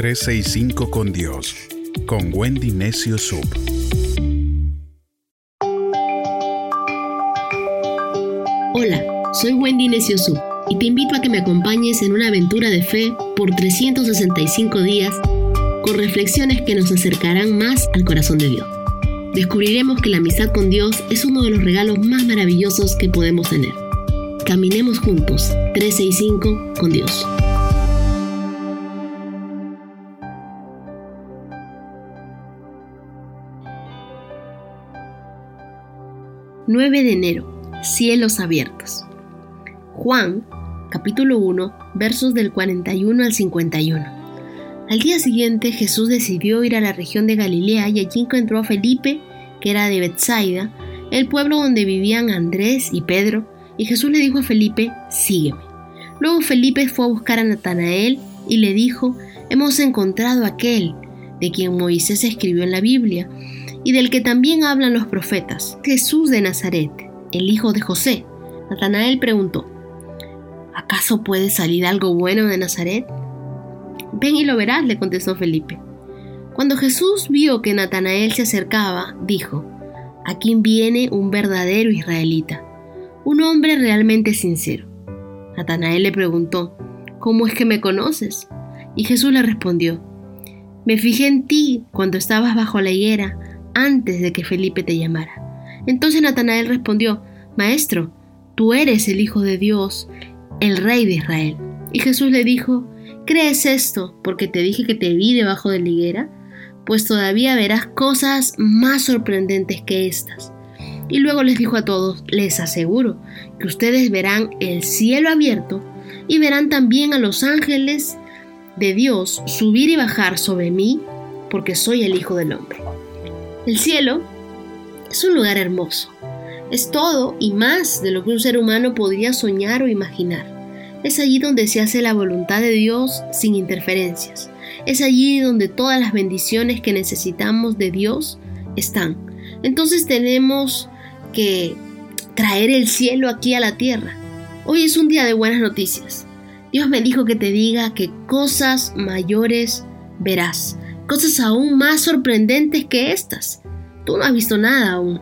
365 con Dios, con Wendy Necio Sub. Hola, soy Wendy Necio Sub y te invito a que me acompañes en una aventura de fe por 365 días con reflexiones que nos acercarán más al corazón de Dios. Descubriremos que la amistad con Dios es uno de los regalos más maravillosos que podemos tener. Caminemos juntos, 365 con Dios. 9 de enero. Cielos abiertos. Juan, capítulo 1, versos del 41 al 51. Al día siguiente Jesús decidió ir a la región de Galilea y allí encontró a Felipe, que era de Bethsaida, el pueblo donde vivían Andrés y Pedro, y Jesús le dijo a Felipe, sígueme. Luego Felipe fue a buscar a Natanael y le dijo, hemos encontrado a aquel de quien Moisés escribió en la Biblia y del que también hablan los profetas, Jesús de Nazaret, el hijo de José. Natanael preguntó, ¿acaso puede salir algo bueno de Nazaret? Ven y lo verás, le contestó Felipe. Cuando Jesús vio que Natanael se acercaba, dijo, aquí viene un verdadero israelita, un hombre realmente sincero. Natanael le preguntó, ¿cómo es que me conoces? Y Jesús le respondió, me fijé en ti cuando estabas bajo la higuera antes de que Felipe te llamara. Entonces Natanael respondió, Maestro, tú eres el Hijo de Dios, el Rey de Israel. Y Jesús le dijo, ¿crees esto porque te dije que te vi debajo de la higuera? Pues todavía verás cosas más sorprendentes que estas. Y luego les dijo a todos, les aseguro que ustedes verán el cielo abierto y verán también a los ángeles de Dios subir y bajar sobre mí, porque soy el Hijo del Hombre. El cielo es un lugar hermoso. Es todo y más de lo que un ser humano podría soñar o imaginar. Es allí donde se hace la voluntad de Dios sin interferencias. Es allí donde todas las bendiciones que necesitamos de Dios están. Entonces tenemos que traer el cielo aquí a la tierra. Hoy es un día de buenas noticias. Dios me dijo que te diga que cosas mayores verás cosas aún más sorprendentes que estas. Tú no has visto nada aún.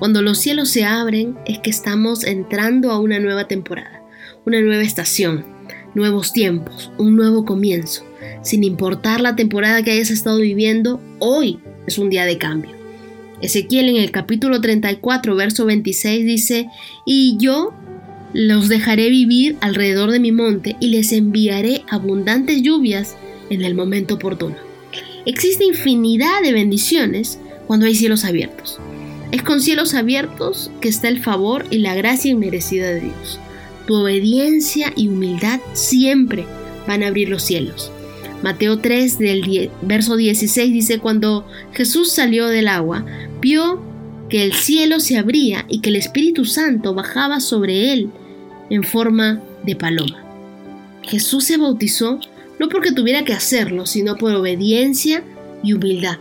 Cuando los cielos se abren es que estamos entrando a una nueva temporada, una nueva estación, nuevos tiempos, un nuevo comienzo. Sin importar la temporada que hayas estado viviendo, hoy es un día de cambio. Ezequiel en el capítulo 34, verso 26 dice, y yo los dejaré vivir alrededor de mi monte y les enviaré abundantes lluvias en el momento oportuno. Existe infinidad de bendiciones cuando hay cielos abiertos. Es con cielos abiertos que está el favor y la gracia inmerecida de Dios. Tu obediencia y humildad siempre van a abrir los cielos. Mateo 3 del verso 16 dice, cuando Jesús salió del agua, vio que el cielo se abría y que el Espíritu Santo bajaba sobre él en forma de paloma. Jesús se bautizó no porque tuviera que hacerlo, sino por obediencia y humildad,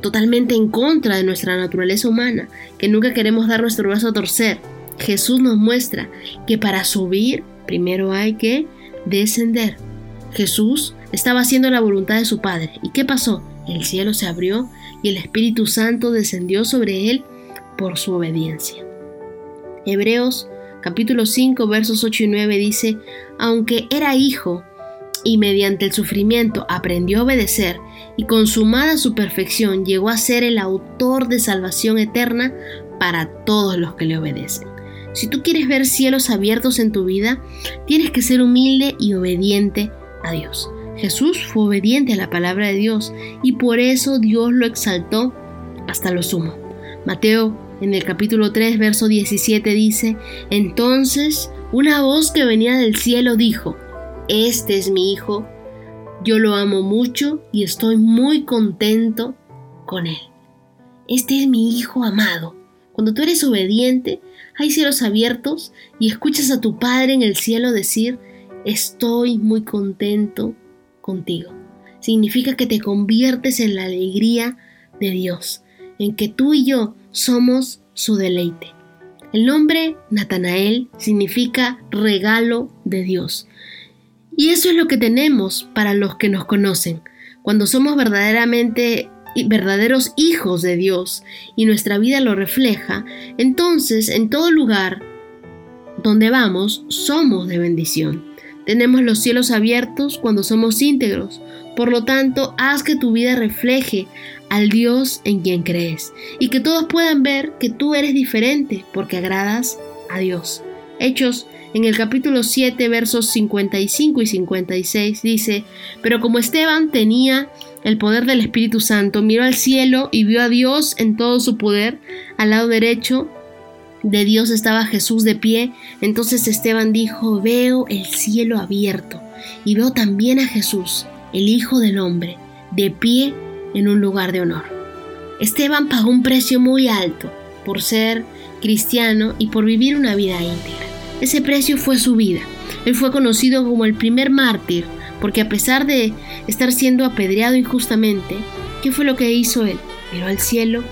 totalmente en contra de nuestra naturaleza humana, que nunca queremos dar nuestro brazo a torcer. Jesús nos muestra que para subir primero hay que descender. Jesús estaba haciendo la voluntad de su Padre. ¿Y qué pasó? El cielo se abrió y el Espíritu Santo descendió sobre él por su obediencia. Hebreos capítulo 5 versos 8 y 9 dice, aunque era hijo, y mediante el sufrimiento aprendió a obedecer y consumada su perfección llegó a ser el autor de salvación eterna para todos los que le obedecen. Si tú quieres ver cielos abiertos en tu vida, tienes que ser humilde y obediente a Dios. Jesús fue obediente a la palabra de Dios y por eso Dios lo exaltó hasta lo sumo. Mateo en el capítulo 3, verso 17 dice, entonces una voz que venía del cielo dijo, este es mi hijo, yo lo amo mucho y estoy muy contento con él. Este es mi hijo amado. Cuando tú eres obediente, hay cielos abiertos y escuchas a tu Padre en el cielo decir, estoy muy contento contigo. Significa que te conviertes en la alegría de Dios, en que tú y yo somos su deleite. El nombre Natanael significa regalo de Dios. Y eso es lo que tenemos para los que nos conocen. Cuando somos verdaderamente verdaderos hijos de Dios y nuestra vida lo refleja, entonces en todo lugar donde vamos somos de bendición. Tenemos los cielos abiertos cuando somos íntegros. Por lo tanto, haz que tu vida refleje al Dios en quien crees y que todos puedan ver que tú eres diferente porque agradas a Dios. Hechos en el capítulo 7 versos 55 y 56 dice, pero como Esteban tenía el poder del Espíritu Santo, miró al cielo y vio a Dios en todo su poder, al lado derecho de Dios estaba Jesús de pie. Entonces Esteban dijo, veo el cielo abierto y veo también a Jesús, el Hijo del Hombre, de pie en un lugar de honor. Esteban pagó un precio muy alto por ser cristiano y por vivir una vida íntegra. Ese precio fue su vida. Él fue conocido como el primer mártir, porque a pesar de estar siendo apedreado injustamente, ¿qué fue lo que hizo él? Miró al cielo,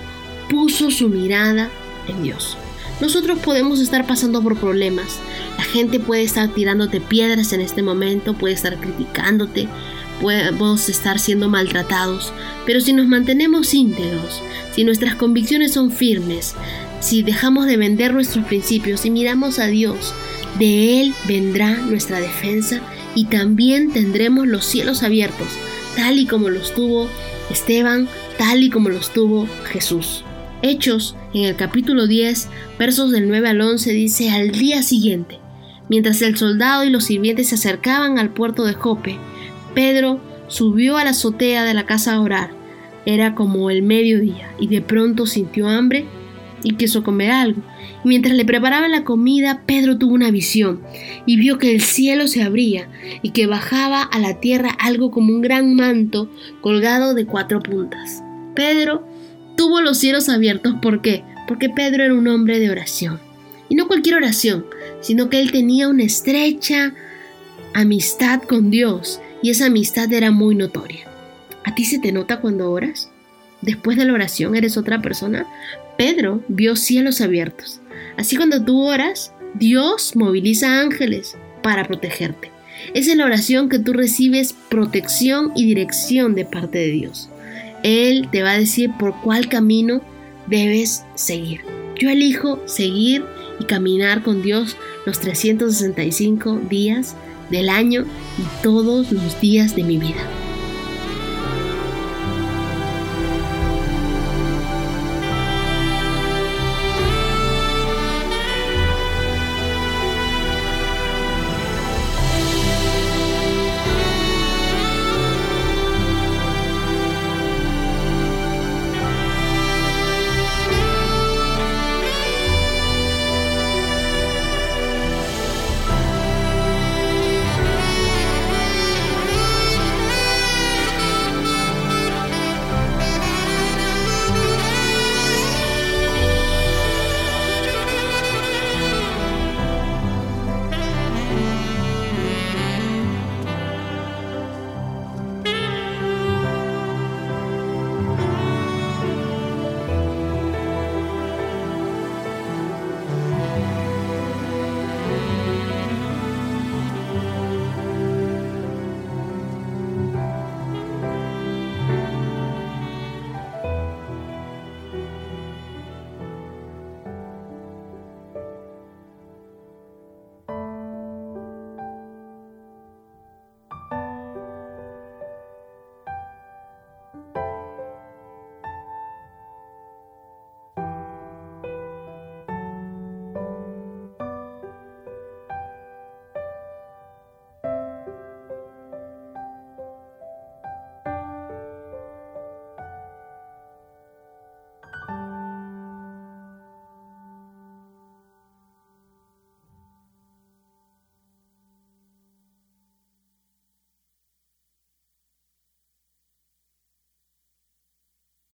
puso su mirada en Dios. Nosotros podemos estar pasando por problemas. La gente puede estar tirándote piedras en este momento, puede estar criticándote, podemos estar siendo maltratados. Pero si nos mantenemos íntegros, si nuestras convicciones son firmes, si dejamos de vender nuestros principios y miramos a Dios, de Él vendrá nuestra defensa y también tendremos los cielos abiertos, tal y como los tuvo Esteban, tal y como los tuvo Jesús. Hechos, en el capítulo 10, versos del 9 al 11, dice, al día siguiente, mientras el soldado y los sirvientes se acercaban al puerto de Jope, Pedro subió a la azotea de la casa a orar. Era como el mediodía y de pronto sintió hambre y quiso comer algo. mientras le preparaban la comida, Pedro tuvo una visión y vio que el cielo se abría y que bajaba a la tierra algo como un gran manto colgado de cuatro puntas. Pedro tuvo los cielos abiertos. ¿Por qué? Porque Pedro era un hombre de oración. Y no cualquier oración, sino que él tenía una estrecha amistad con Dios y esa amistad era muy notoria. ¿A ti se te nota cuando oras? Después de la oración eres otra persona. Pedro vio cielos abiertos. Así cuando tú oras, Dios moviliza ángeles para protegerte. Es en la oración que tú recibes protección y dirección de parte de Dios. Él te va a decir por cuál camino debes seguir. Yo elijo seguir y caminar con Dios los 365 días del año y todos los días de mi vida.